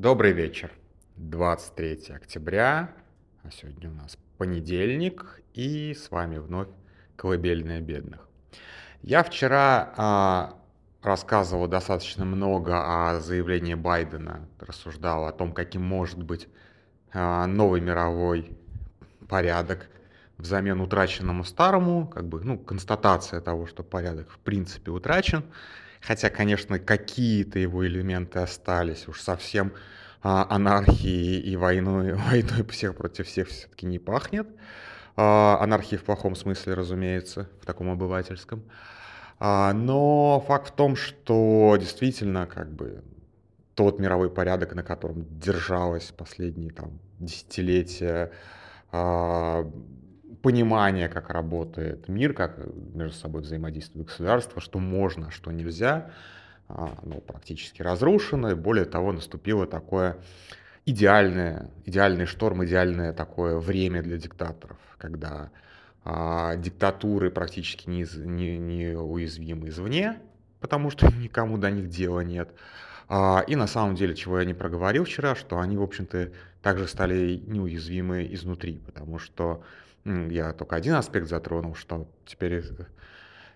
Добрый вечер. 23 октября, а сегодня у нас понедельник, и с вами вновь «Колыбельная бедных». Я вчера а, рассказывал достаточно много о заявлении Байдена, рассуждал о том, каким может быть а, новый мировой порядок взамен утраченному старому, как бы, ну, констатация того, что порядок в принципе утрачен, хотя, конечно, какие-то его элементы остались, уж совсем а, анархии и войной, войной всех против всех все-таки не пахнет. А, анархии в плохом смысле, разумеется, в таком обывательском. А, но факт в том, что действительно, как бы, тот мировой порядок, на котором держалось последние там десятилетия, а, понимание, как работает мир, как между собой взаимодействуют государства, что можно, что нельзя, а, ну, практически разрушено. И более того, наступило такое идеальное, идеальный шторм, идеальное такое время для диктаторов, когда а, диктатуры практически не, не, не уязвимы извне, потому что никому до них дела нет. А, и на самом деле, чего я не проговорил вчера, что они, в общем-то, также стали неуязвимы изнутри, потому что я только один аспект затронул, что теперь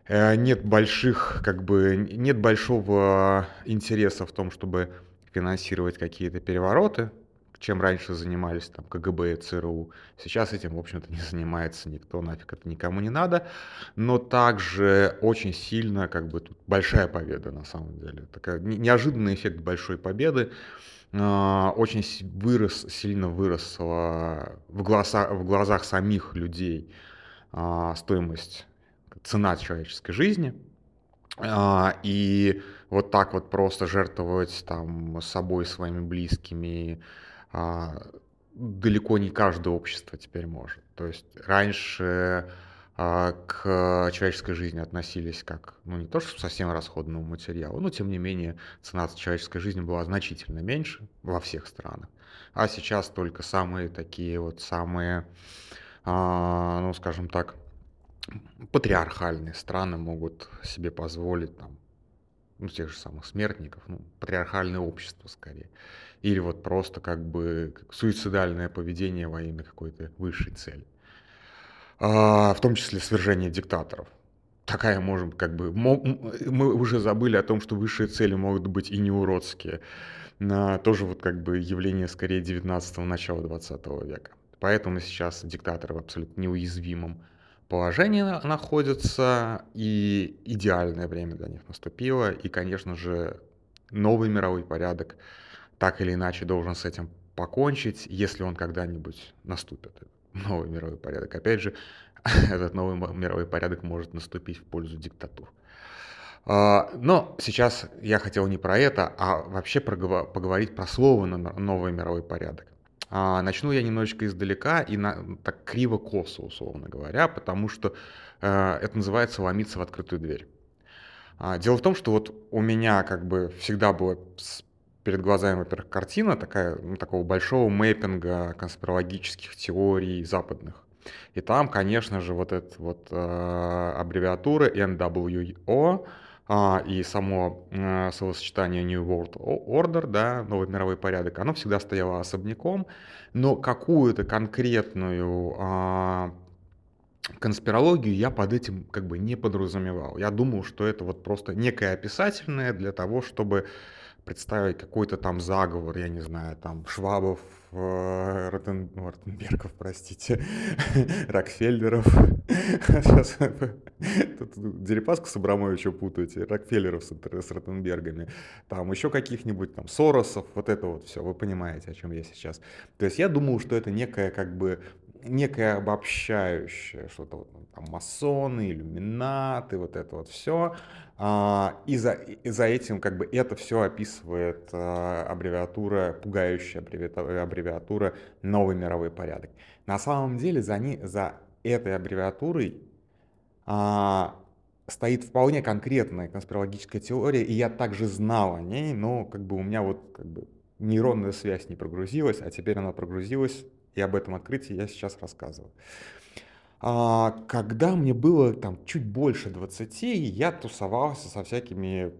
э, нет больших, как бы, нет большого интереса в том, чтобы финансировать какие-то перевороты, чем раньше занимались там КГБ и ЦРУ. Сейчас этим, в общем-то, не занимается никто, нафиг это никому не надо. Но также очень сильно, как бы, тут большая победа на самом деле. Такая неожиданный эффект большой победы. А, очень вырос, сильно выросла в, глаза, в глазах самих людей а, стоимость, цена человеческой жизни. А, и вот так вот просто жертвовать там собой, своими близкими, далеко не каждое общество теперь может. То есть раньше а, к человеческой жизни относились как, ну не то что совсем расходному материалу, но тем не менее цена человеческой жизни была значительно меньше во всех странах. А сейчас только самые такие вот самые, а, ну скажем так, патриархальные страны могут себе позволить там, ну, тех же самых смертников, ну, патриархальное общество скорее. Или вот просто как бы суицидальное поведение во имя какой-то высшей цели. А, в том числе свержение диктаторов. Такая, можем, как бы, мы уже забыли о том, что высшие цели могут быть и не уродские. Тоже вот как бы явление скорее 19-го, начала 20 века. Поэтому сейчас диктаторы в абсолютно неуязвимом положении находятся, и идеальное время для них наступило. И, конечно же, новый мировой порядок так или иначе должен с этим покончить, если он когда-нибудь наступит новый мировой порядок. Опять же, этот новый мировой порядок может наступить в пользу диктатур. А, но сейчас я хотел не про это, а вообще поговорить про слово «новый мировой порядок». А, начну я немножечко издалека и на, так криво-косо, условно говоря, потому что э, это называется «ломиться в открытую дверь». А, дело в том, что вот у меня как бы всегда было перед глазами, во-первых, картина такая, ну, такого большого мэппинга конспирологических теорий западных. И там, конечно же, вот эта вот э, аббревиатура NWO э, и само э, словосочетание New World Order, да, новый мировой порядок, оно всегда стояло особняком, но какую-то конкретную э, конспирологию я под этим как бы не подразумевал. Я думал, что это вот просто некое описательное для того, чтобы представить какой-то там заговор, я не знаю, там Швабов, э, Ротен... Ну, Ротенбергов, простите, Рокфеллеров. Сейчас тут Дерипаску с Абрамовичем путаете, Рокфеллеров с, с Ротенбергами, там еще каких-нибудь там Соросов, вот это вот все, вы понимаете, о чем я сейчас. То есть я думал, что это некая как бы некое обобщающее, что-то там масоны, иллюминаты, вот это вот все. А, и за, и за этим как бы это все описывает а, аббревиатура, пугающая аббревиатура, «Новый мировой порядок». На самом деле за, не, за этой аббревиатурой а, стоит вполне конкретная конспирологическая теория, и я также знал о ней, но как бы у меня вот как бы нейронная связь не прогрузилась, а теперь она прогрузилась, и об этом открытии я сейчас рассказываю. А, когда мне было там чуть больше 20, я тусовался со всякими,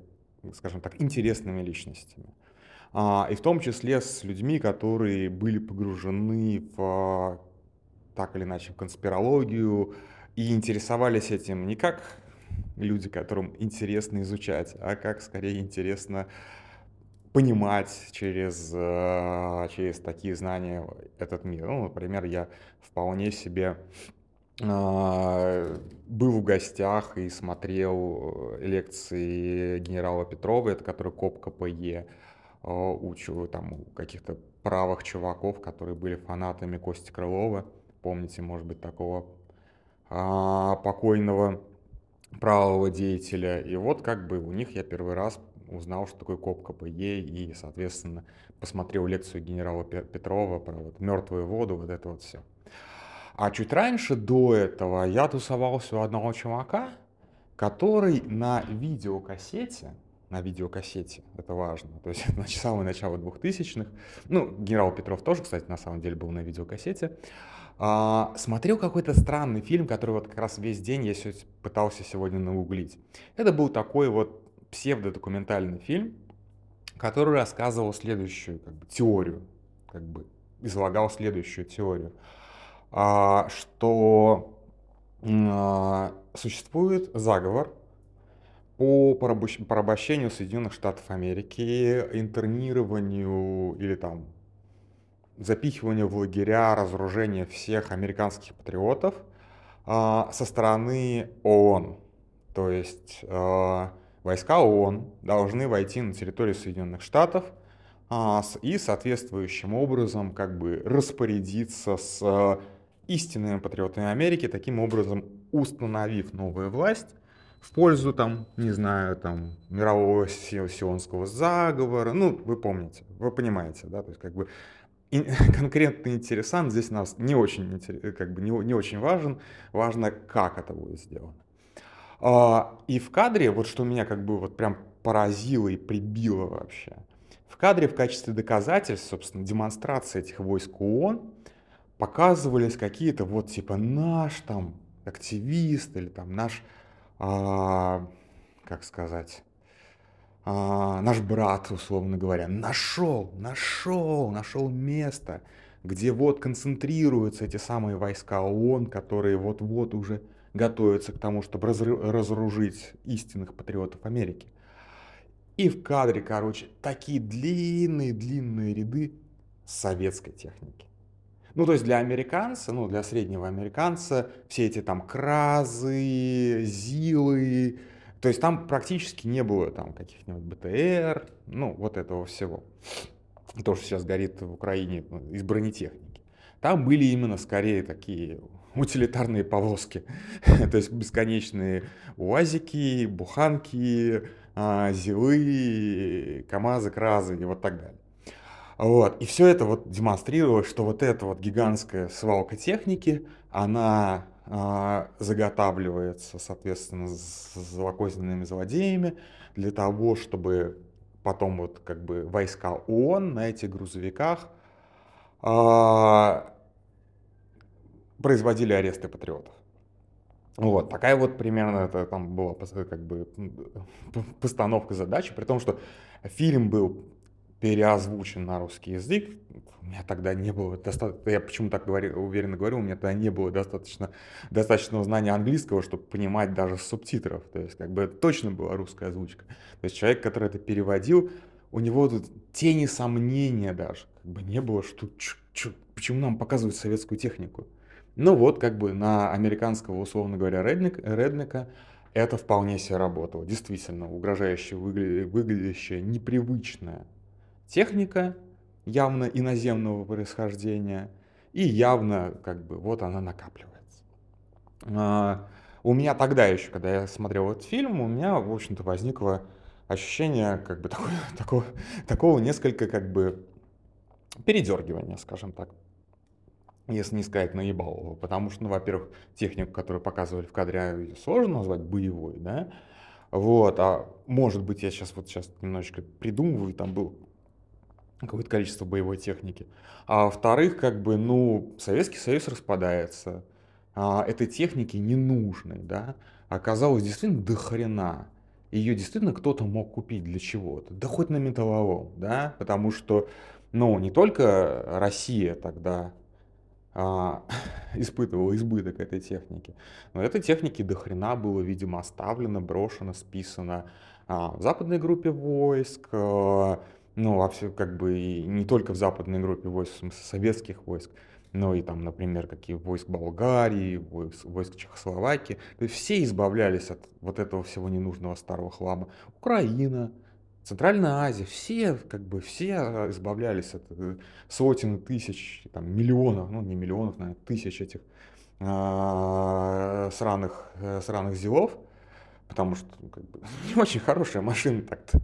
скажем так, интересными личностями. а, и в том числе с людьми, которые были погружены в так или иначе в конспирологию и интересовались этим не как люди, которым интересно изучать, а как скорее интересно понимать через, э, через такие знания этот мир. Ну, например, я вполне себе был в гостях и смотрел лекции генерала Петрова, это который КОП КПЕ, а, учу там у каких-то правых чуваков, которые были фанатами Кости Крылова. Помните, может быть, такого а, покойного правого деятеля. И вот как бы у них я первый раз узнал, что такое КОП КПЕ, и, соответственно, посмотрел лекцию генерала Петрова про вот мертвую воду, вот это вот все. А чуть раньше, до этого, я тусовался у одного чувака, который на видеокассете, на видеокассете, это важно, то есть это самое начало 2000-х, ну, генерал Петров тоже, кстати, на самом деле был на видеокассете, а, смотрел какой-то странный фильм, который вот как раз весь день я пытался сегодня науглить. Это был такой вот псевдодокументальный фильм, который рассказывал следующую как бы, теорию, как бы излагал следующую теорию, что а, существует заговор по порабощению Соединенных Штатов Америки, интернированию или там запихиванию в лагеря, разоружению всех американских патриотов а, со стороны ООН. То есть войска ООН должны войти на территорию Соединенных Штатов а, и соответствующим образом как бы распорядиться с а, истинными патриотами Америки, таким образом установив новую власть в пользу, там, не знаю, там, мирового сионского заговора, ну, вы помните, вы понимаете, да, то есть, как бы, конкретный интересант здесь нас не очень, как бы, не, не очень важен, важно, как это будет сделано. А, и в кадре, вот что меня как бы вот прям поразило и прибило вообще, в кадре в качестве доказательств, собственно, демонстрации этих войск ООН показывались какие-то вот типа наш там активист или там наш, а, как сказать, а, наш брат, условно говоря, нашел, нашел, нашел место, где вот концентрируются эти самые войска ООН, которые вот-вот уже готовится к тому, чтобы разоружить истинных патриотов Америки. И в кадре, короче, такие длинные-длинные ряды советской техники. Ну, то есть для американца, ну, для среднего американца все эти там кразы, зилы, то есть там практически не было там каких-нибудь БТР, ну, вот этого всего. То, что сейчас горит в Украине ну, из бронетехники. Там были именно скорее такие утилитарные повозки. То есть бесконечные УАЗики, буханки, а, зилы, КАМАЗы, КРАЗы и вот так далее. Вот. И все это вот демонстрировало, что вот эта вот гигантская свалка техники, она а, заготавливается, соответственно, с злокозненными злодеями для того, чтобы потом вот как бы войска ООН на этих грузовиках а, производили аресты патриотов. Вот, такая вот примерно это там была как бы постановка задачи, при том, что фильм был переозвучен на русский язык. У меня тогда не было достаточно, я почему так говорю, уверенно говорю, у меня тогда не было достаточно, достаточного знания английского, чтобы понимать даже субтитров. То есть, как бы это точно была русская озвучка. То есть человек, который это переводил, у него тут тени сомнения даже как бы не было, что чё, чё, почему нам показывают советскую технику. Ну вот, как бы на американского, условно говоря, редника, редника это вполне себе работало. Действительно, угрожающе выглядящая, непривычная техника, явно иноземного происхождения, и явно, как бы, вот она накапливается. А, у меня тогда еще, когда я смотрел этот фильм, у меня, в общем-то, возникло ощущение, как бы, такое, такого, такого несколько, как бы, передергивания, скажем так если не сказать наебалово, потому что, ну, во-первых, технику, которую показывали в кадре, сложно назвать боевой, да, вот, а может быть, я сейчас вот сейчас немножечко придумываю, там был какое-то количество боевой техники, а во-вторых, как бы, ну, Советский Союз распадается, а, этой техники не нужной, да, оказалось действительно до хрена, ее действительно кто-то мог купить для чего-то, да хоть на металлолом, да, потому что, ну, не только Россия тогда а, испытывала избыток этой техники, но этой техники до хрена было, видимо, оставлено, брошено, списано а, в западной группе войск, а, ну, вообще, как бы, и не только в западной группе войск, в смысле, советских войск, но и там, например, какие войск Болгарии, войск, войск Чехословакии. То есть все избавлялись от вот этого всего ненужного старого хлама. Украина, Центральная Азия, все, как бы, все избавлялись от э, сотен тысяч, там, миллионов, ну, не миллионов, наверное, тысяч этих э, сраных, э, сраных зелов, потому что ну, как бы, не очень хорошая машина так-то.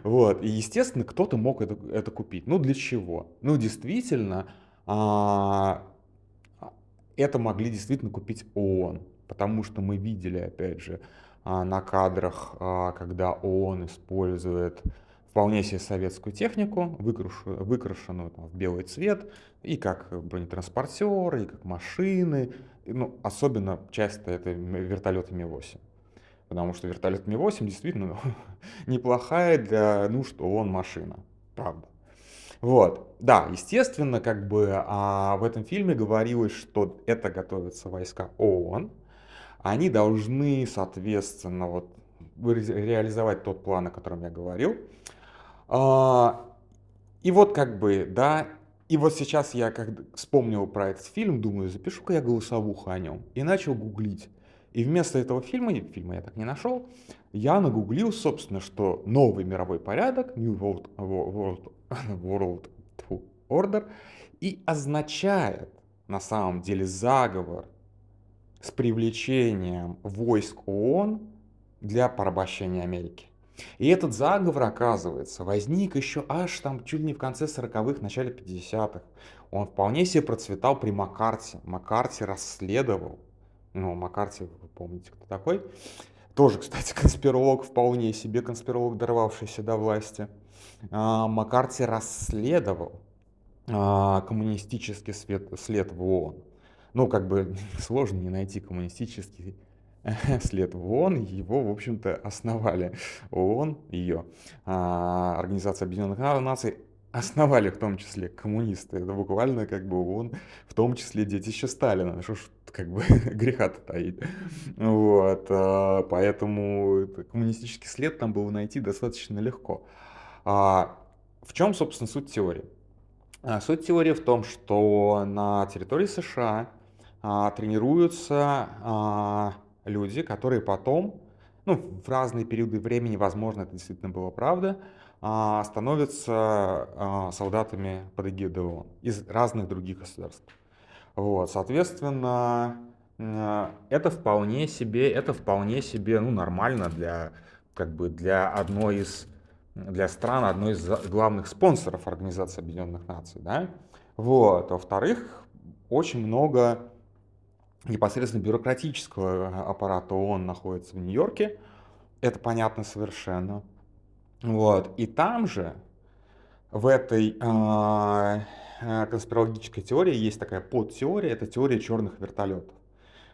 Вот. И, естественно, кто-то мог это, это купить. Ну, для чего? Ну, действительно, а, это могли действительно купить ООН, потому что мы видели, опять же, а, на кадрах, а, когда ООН использует вполне себе советскую технику, выкрашенную, выкрашенную там, в белый цвет, и как бронетранспортеры, и как машины, ну, особенно часто это вертолеты Ми-8. Потому что вертолет Ми-8 действительно неплохая для нужд ООН машина, правда. Вот, да, естественно, как бы а, в этом фильме говорилось, что это готовятся войска ООН, они должны, соответственно, вот реализовать тот план, о котором я говорил. А, и вот как бы, да, и вот сейчас я как вспомнил про этот фильм, думаю, запишу-ка я голосовуху о нем. И начал гуглить. И вместо этого фильма, фильма я так не нашел, я нагуглил, собственно, что новый мировой порядок, New World, World World Order и означает на самом деле заговор с привлечением войск ООН для порабощения Америки. И этот заговор, оказывается, возник еще аж там чуть ли не в конце 40-х, начале 50-х. Он вполне себе процветал при Маккарте. Маккарти расследовал. Ну, Маккарти, вы помните, кто такой. Тоже, кстати, конспиролог, вполне себе конспиролог, дорвавшийся до власти. А, Маккарти расследовал а, коммунистический след, след в ООН. Ну, как бы сложно не найти коммунистический след в ООН, его, в общем-то, основали ООН, ее, а, Организация Объединенных Наций, основали в том числе коммунисты. Это буквально как бы ООН, в том числе детище Сталина. Что ж как бы греха-то таить. Вот, поэтому коммунистический след там было найти достаточно легко. А, в чем, собственно, суть теории? А, суть теории в том, что на территории США а, тренируются люди, которые потом, ну, в разные периоды времени, возможно, это действительно было правда, становятся солдатами под эгидой ООН из разных других государств. Вот, соответственно, это вполне себе, это вполне себе, ну, нормально для, как бы, для одной из для стран одной из главных спонсоров Организации Объединенных Наций. Да? Вот. Во-вторых, очень много непосредственно бюрократического аппарата ООН находится в Нью-Йорке. Это понятно совершенно. Вот. И там же, в этой э, конспирологической теории, есть такая подтеория, это теория черных вертолетов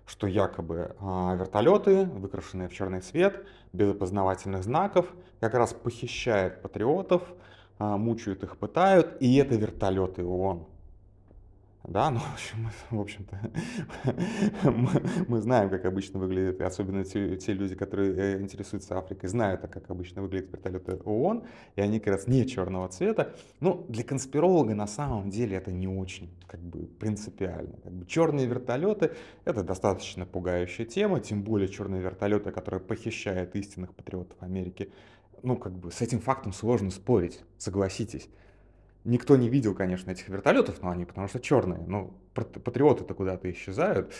что якобы а, вертолеты, выкрашенные в черный цвет, без опознавательных знаков, как раз похищают патриотов, а, мучают их, пытают, и это вертолеты ООН. Да, ну, в общем, в общем-то, мы, мы знаем, как обычно выглядит, особенно те, те люди, которые э, интересуются Африкой, знают, как обычно выглядят вертолеты ООН, и они как раз не черного цвета. Ну, для конспиролога на самом деле это не очень как бы принципиально. Как бы, черные вертолеты — это достаточно пугающая тема, тем более черные вертолеты, которые похищают истинных патриотов Америки. Ну, как бы с этим фактом сложно спорить, согласитесь. Никто не видел, конечно, этих вертолетов, но они потому что черные. Ну, патриоты-то куда-то исчезают.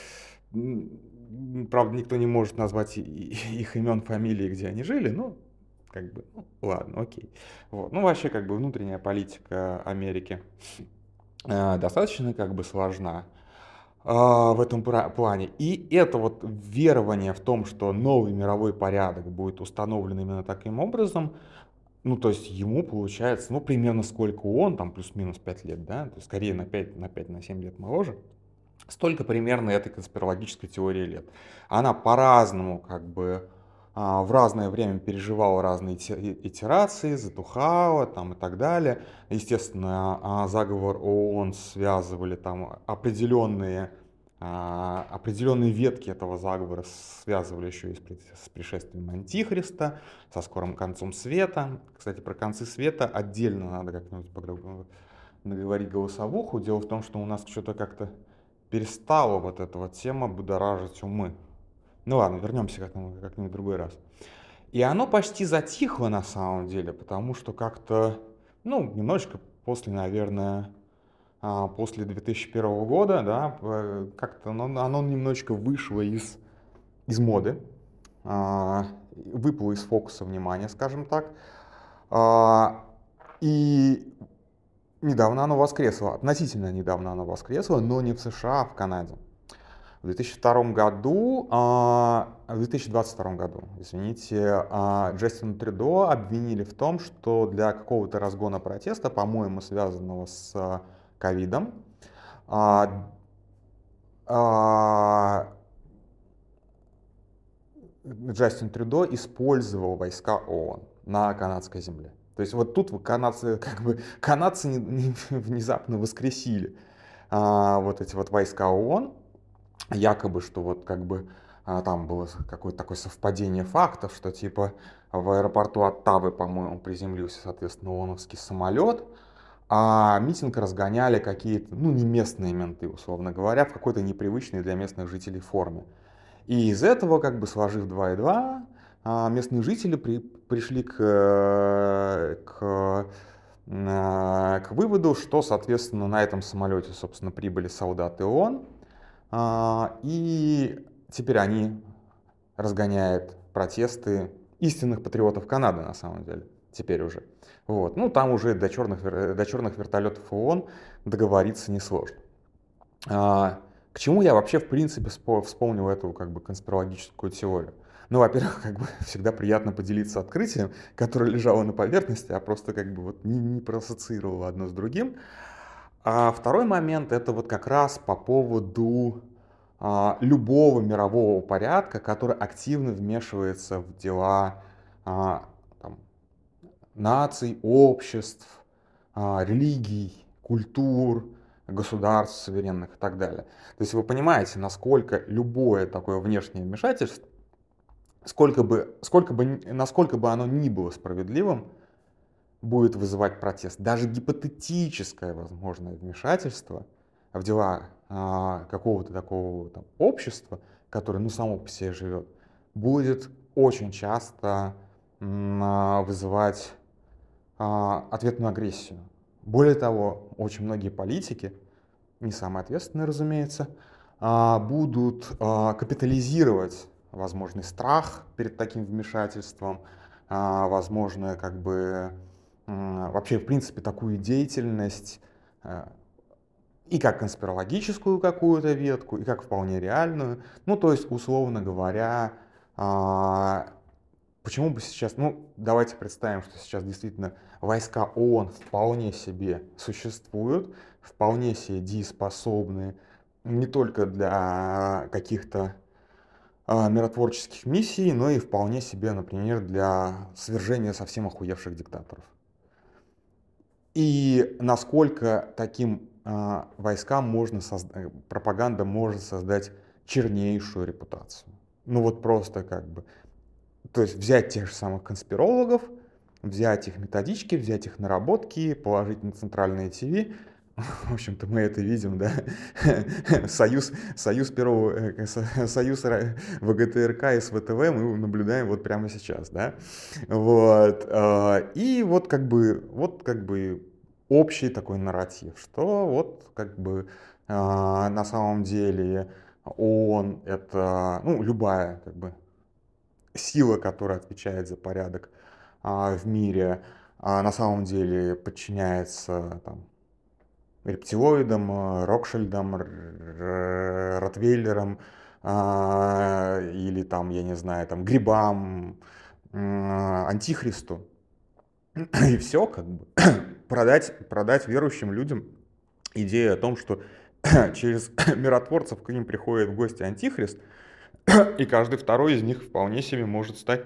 Правда, никто не может назвать их имен, фамилии, где они жили, но как бы, ну, ладно, окей. Вот. Ну, вообще, как бы, внутренняя политика Америки э, достаточно, как бы, сложна э, в этом плане. И это вот верование в том, что новый мировой порядок будет установлен именно таким образом, ну, то есть ему получается, ну, примерно сколько он, там, плюс-минус 5 лет, да, то есть скорее на 5, на 5, на 7 лет моложе, столько примерно этой конспирологической теории лет. Она по-разному, как бы, а, в разное время переживала разные итерации, затухала там и так далее. Естественно, а, заговор ООН связывали там определенные, а, определенные ветки этого заговора связывали еще и с пришествием Антихриста, со скорым концом света. Кстати, про концы света отдельно надо как-нибудь наговорить голосовуху. Дело в том, что у нас что-то как-то перестала вот эта вот тема будоражить умы. Ну ладно, вернемся как-нибудь, как-нибудь в другой раз. И оно почти затихло на самом деле, потому что как-то, ну, немножечко после, наверное, после 2001 года, да, как-то оно, оно немножечко вышло из, из моды, а, выпало из фокуса внимания, скажем так. А, и недавно оно воскресло, относительно недавно оно воскресло, но не в США, а в Канаде. В 2002 году, а, в 2022 году, извините, а, Джастина Трюдо обвинили в том, что для какого-то разгона протеста, по-моему, связанного с ковидом, а, Джастин Трюдо использовал войска ООН на канадской земле. То есть вот тут канадцы, как бы, канадцы не, не внезапно воскресили а, вот эти вот войска ООН, якобы, что вот как бы а, там было какое-то такое совпадение фактов, что типа в аэропорту Оттавы, по-моему, приземлился, соответственно, ООНовский самолет, а митинг разгоняли какие-то, ну, не местные менты, условно говоря, в какой-то непривычной для местных жителей форме. И из этого, как бы сложив 2 и 2, а, местные жители при, пришли к, к, к выводу, что, соответственно, на этом самолете, собственно, прибыли солдаты ООН, а, и теперь они разгоняют протесты истинных патриотов Канады, на самом деле, теперь уже. Вот. Ну, там уже до черных, до черных вертолетов ООН договориться несложно. А, к чему я вообще, в принципе, вспомнил эту как бы конспирологическую теорию? Ну, во-первых, как бы всегда приятно поделиться открытием, которое лежало на поверхности, а просто как бы вот не, не проассоциировало одно с другим. А второй момент это вот как раз по поводу а, любого мирового порядка, который активно вмешивается в дела а, наций, обществ, а, религий, культур, государств суверенных и так далее. То есть вы понимаете, насколько любое такое внешнее вмешательство, сколько бы, сколько бы, насколько бы оно ни было справедливым, будет вызывать протест. Даже гипотетическое возможное вмешательство в дела а, какого-то такого там, общества, которое ну, само по себе живет, будет очень часто а, вызывать ответную агрессию. Более того, очень многие политики, не самые ответственные, разумеется, а, будут а, капитализировать возможный страх перед таким вмешательством, а, возможно, как бы вообще, в принципе, такую деятельность и как конспирологическую какую-то ветку, и как вполне реальную. Ну, то есть, условно говоря, а, почему бы сейчас, ну, давайте представим, что сейчас действительно войска ООН вполне себе существуют, вполне себе дееспособны не только для каких-то а, миротворческих миссий, но и вполне себе, например, для свержения совсем охуевших диктаторов и насколько таким э, войскам можно создать, пропаганда может создать чернейшую репутацию. Ну вот просто как бы, то есть взять тех же самых конспирологов, взять их методички, взять их наработки, положить на центральные ТВ, в общем-то, мы это видим, да, союз, союз первого, э, союз ВГТРК и СВТВ мы наблюдаем вот прямо сейчас, да, вот, а, и вот как бы, вот как бы общий такой нарратив, что вот как бы а, на самом деле он это, ну, любая как бы сила, которая отвечает за порядок а, в мире, на самом деле подчиняется там, рептилоидом, э, Рокшильдом, Ротвейлером а, или там, я не знаю, там грибам, антихристу. И все, как бы, продать, продать верующим людям идею о том, что через миротворцев к ним приходит в гости антихрист, И каждый второй из них вполне себе может стать,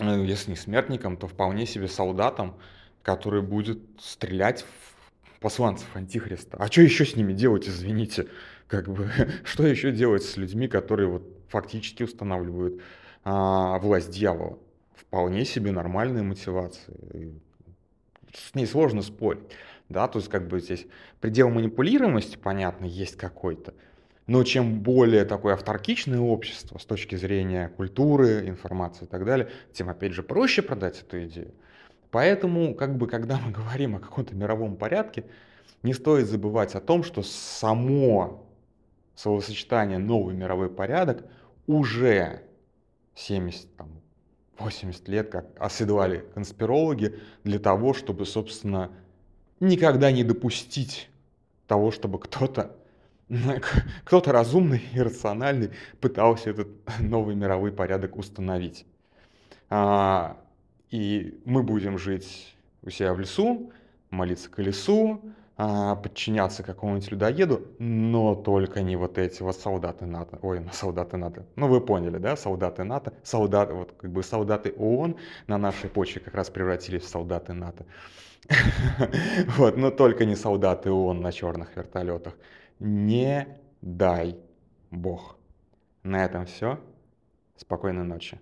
э, если не смертником, то вполне себе солдатом, который будет стрелять в посланцев Антихриста. А что еще с ними делать, извините? Как бы, что еще делать с людьми, которые вот фактически устанавливают а, власть дьявола? Вполне себе нормальная мотивация. С ней сложно спорить. Да, то есть как бы здесь предел манипулируемости, понятно, есть какой-то. Но чем более такое авторкичное общество с точки зрения культуры, информации и так далее, тем, опять же, проще продать эту идею. Поэтому, как бы, когда мы говорим о каком-то мировом порядке, не стоит забывать о том, что само словосочетание «новый мировой порядок» уже 70, там, 80 лет как оседлали конспирологи для того, чтобы, собственно, никогда не допустить того, чтобы кто-то кто-то разумный и рациональный пытался этот новый мировой порядок установить. А, и мы будем жить у себя в лесу, молиться к лесу, а, подчиняться какому-нибудь людоеду, но только не вот эти вот солдаты НАТО. Ой, солдаты НАТО. Ну, вы поняли, да, солдаты НАТО, солдаты, вот как бы солдаты ООН на нашей почве как раз превратились в солдаты НАТО. Вот, но только не солдаты ООН на черных вертолетах. Не дай бог. На этом все. Спокойной ночи.